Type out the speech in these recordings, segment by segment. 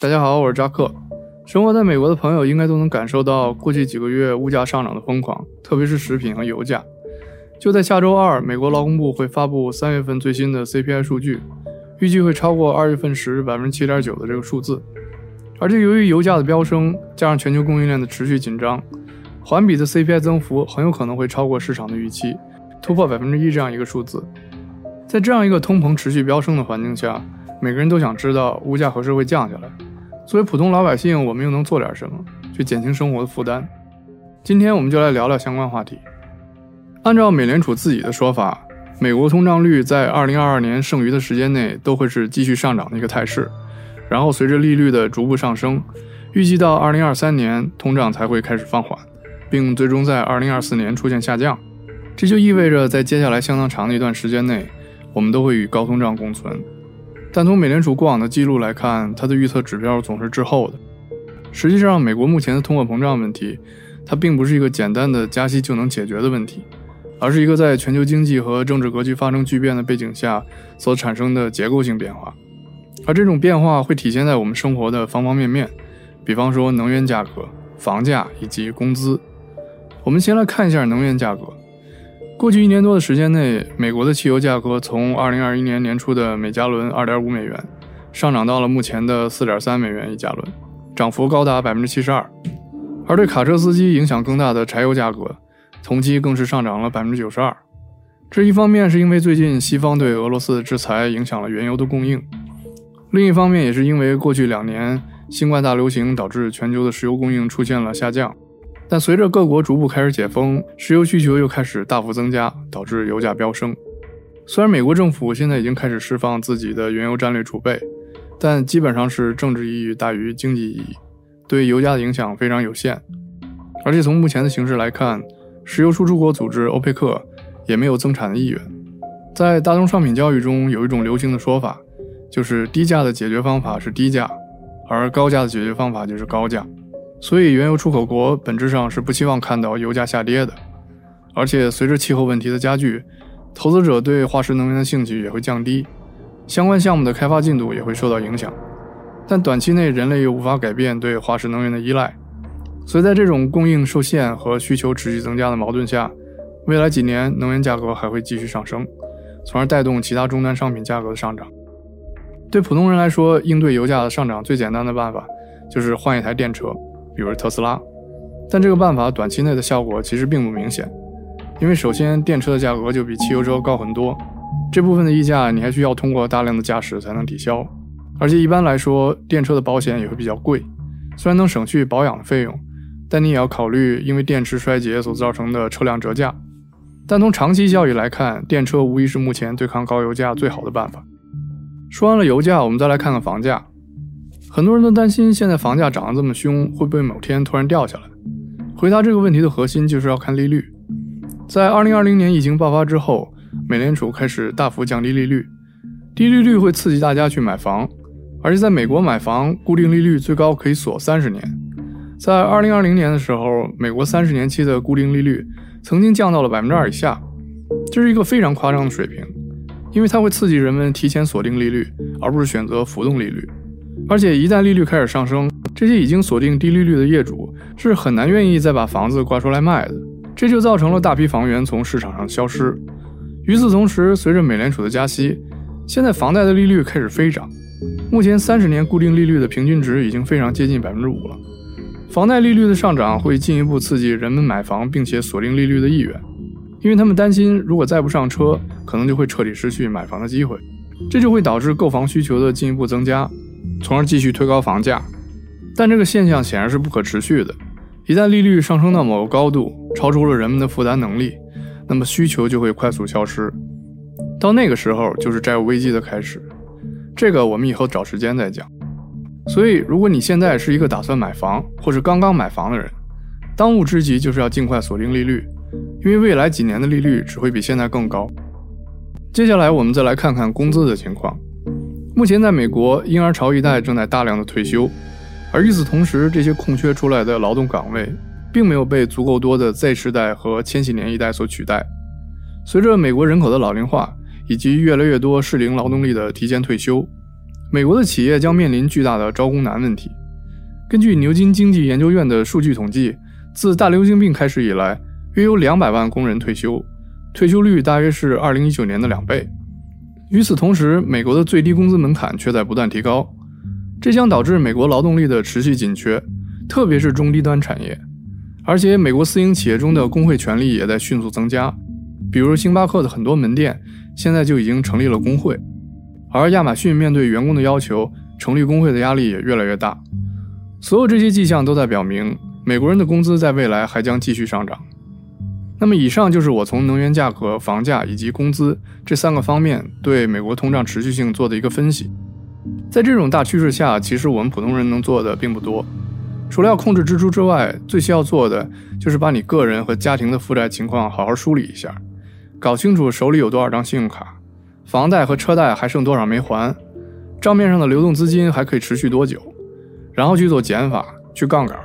大家好，我是扎克。生活在美国的朋友应该都能感受到过去几个月物价上涨的疯狂，特别是食品和油价。就在下周二，美国劳工部会发布三月份最新的 CPI 数据，预计会超过二月份时百分之七点九的这个数字。而且由于油价的飙升，加上全球供应链的持续紧张，环比的 CPI 增幅很有可能会超过市场的预期，突破百分之一这样一个数字。在这样一个通膨持续飙升的环境下，每个人都想知道物价何时会降下来。作为普通老百姓，我们又能做点什么去减轻生活的负担？今天我们就来聊聊相关话题。按照美联储自己的说法，美国通胀率在2022年剩余的时间内都会是继续上涨的一个态势，然后随着利率的逐步上升，预计到2023年通胀才会开始放缓，并最终在2024年出现下降。这就意味着在接下来相当长的一段时间内，我们都会与高通胀共存。但从美联储过往的记录来看，它的预测指标总是滞后的。实际上，美国目前的通货膨胀问题，它并不是一个简单的加息就能解决的问题。而是一个在全球经济和政治格局发生巨变的背景下所产生的结构性变化，而这种变化会体现在我们生活的方方面面，比方说能源价格、房价以及工资。我们先来看一下能源价格。过去一年多的时间内，美国的汽油价格从2021年年初的每加仑2.5美元，上涨到了目前的4.3美元一加仑，涨幅高达百分之72%。而对卡车司机影响更大的柴油价格。同期更是上涨了百分之九十二，这一方面是因为最近西方对俄罗斯的制裁影响了原油的供应，另一方面也是因为过去两年新冠大流行导致全球的石油供应出现了下降，但随着各国逐步开始解封，石油需求又开始大幅增加，导致油价飙升。虽然美国政府现在已经开始释放自己的原油战略储备，但基本上是政治意义大于经济意义，对油价的影响非常有限。而且从目前的形势来看，石油输出国组织欧佩克也没有增产的意愿。在大宗商品交易中，有一种流行的说法，就是低价的解决方法是低价，而高价的解决方法就是高价。所以，原油出口国本质上是不希望看到油价下跌的。而且，随着气候问题的加剧，投资者对化石能源的兴趣也会降低，相关项目的开发进度也会受到影响。但短期内，人类又无法改变对化石能源的依赖。所以在这种供应受限和需求持续增加的矛盾下，未来几年能源价格还会继续上升，从而带动其他终端商品价格的上涨。对普通人来说，应对油价的上涨最简单的办法就是换一台电车，比如特斯拉。但这个办法短期内的效果其实并不明显，因为首先电车的价格就比汽油车高很多，这部分的溢价你还需要通过大量的驾驶才能抵消，而且一般来说电车的保险也会比较贵，虽然能省去保养的费用。但你也要考虑，因为电池衰竭所造成的车辆折价。但从长期效益来看，电车无疑是目前对抗高油价最好的办法。说完了油价，我们再来看看房价。很多人都担心，现在房价涨得这么凶，会不会某天突然掉下来？回答这个问题的核心就是要看利率。在2020年疫情爆发之后，美联储开始大幅降低利率，低利率会刺激大家去买房，而且在美国买房，固定利率最高可以锁三十年。在二零二零年的时候，美国三十年期的固定利率曾经降到了百分之二以下，这是一个非常夸张的水平，因为它会刺激人们提前锁定利率，而不是选择浮动利率。而且一旦利率开始上升，这些已经锁定低利率的业主是很难愿意再把房子挂出来卖的，这就造成了大批房源从市场上消失。与此同时，随着美联储的加息，现在房贷的利率开始飞涨，目前三十年固定利率的平均值已经非常接近百分之五了。房贷利率的上涨会进一步刺激人们买房并且锁定利率的意愿，因为他们担心如果再不上车，可能就会彻底失去买房的机会，这就会导致购房需求的进一步增加，从而继续推高房价。但这个现象显然是不可持续的，一旦利率上升到某个高度，超出了人们的负担能力，那么需求就会快速消失，到那个时候就是债务危机的开始。这个我们以后找时间再讲。所以，如果你现在是一个打算买房或者刚刚买房的人，当务之急就是要尽快锁定利率，因为未来几年的利率只会比现在更高。接下来，我们再来看看工资的情况。目前，在美国，婴儿潮一代正在大量的退休，而与此同时，这些空缺出来的劳动岗位并没有被足够多的 Z 世代和千禧年一代所取代。随着美国人口的老龄化以及越来越多适龄劳动力的提前退休。美国的企业将面临巨大的招工难问题。根据牛津经济研究院的数据统计，自大流行病开始以来，约有两百万工人退休，退休率大约是二零一九年的两倍。与此同时，美国的最低工资门槛却在不断提高，这将导致美国劳动力的持续紧缺，特别是中低端产业。而且，美国私营企业中的工会权力也在迅速增加，比如星巴克的很多门店现在就已经成立了工会，而亚马逊面对员工的要求，成立工会的压力也越来越大。所有这些迹象都在表明，美国人的工资在未来还将继续上涨。那么，以上就是我从能源价格、房价以及工资这三个方面对美国通胀持续性做的一个分析。在这种大趋势下，其实我们普通人能做的并不多，除了要控制支出之外，最需要做的就是把你个人和家庭的负债情况好好梳理一下，搞清楚手里有多少张信用卡，房贷和车贷还剩多少没还，账面上的流动资金还可以持续多久，然后去做减法、去杠杆。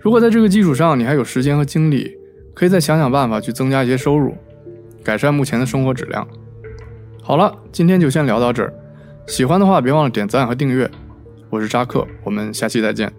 如果在这个基础上你还有时间和精力，可以再想想办法去增加一些收入，改善目前的生活质量。好了，今天就先聊到这儿。喜欢的话别忘了点赞和订阅。我是扎克，我们下期再见。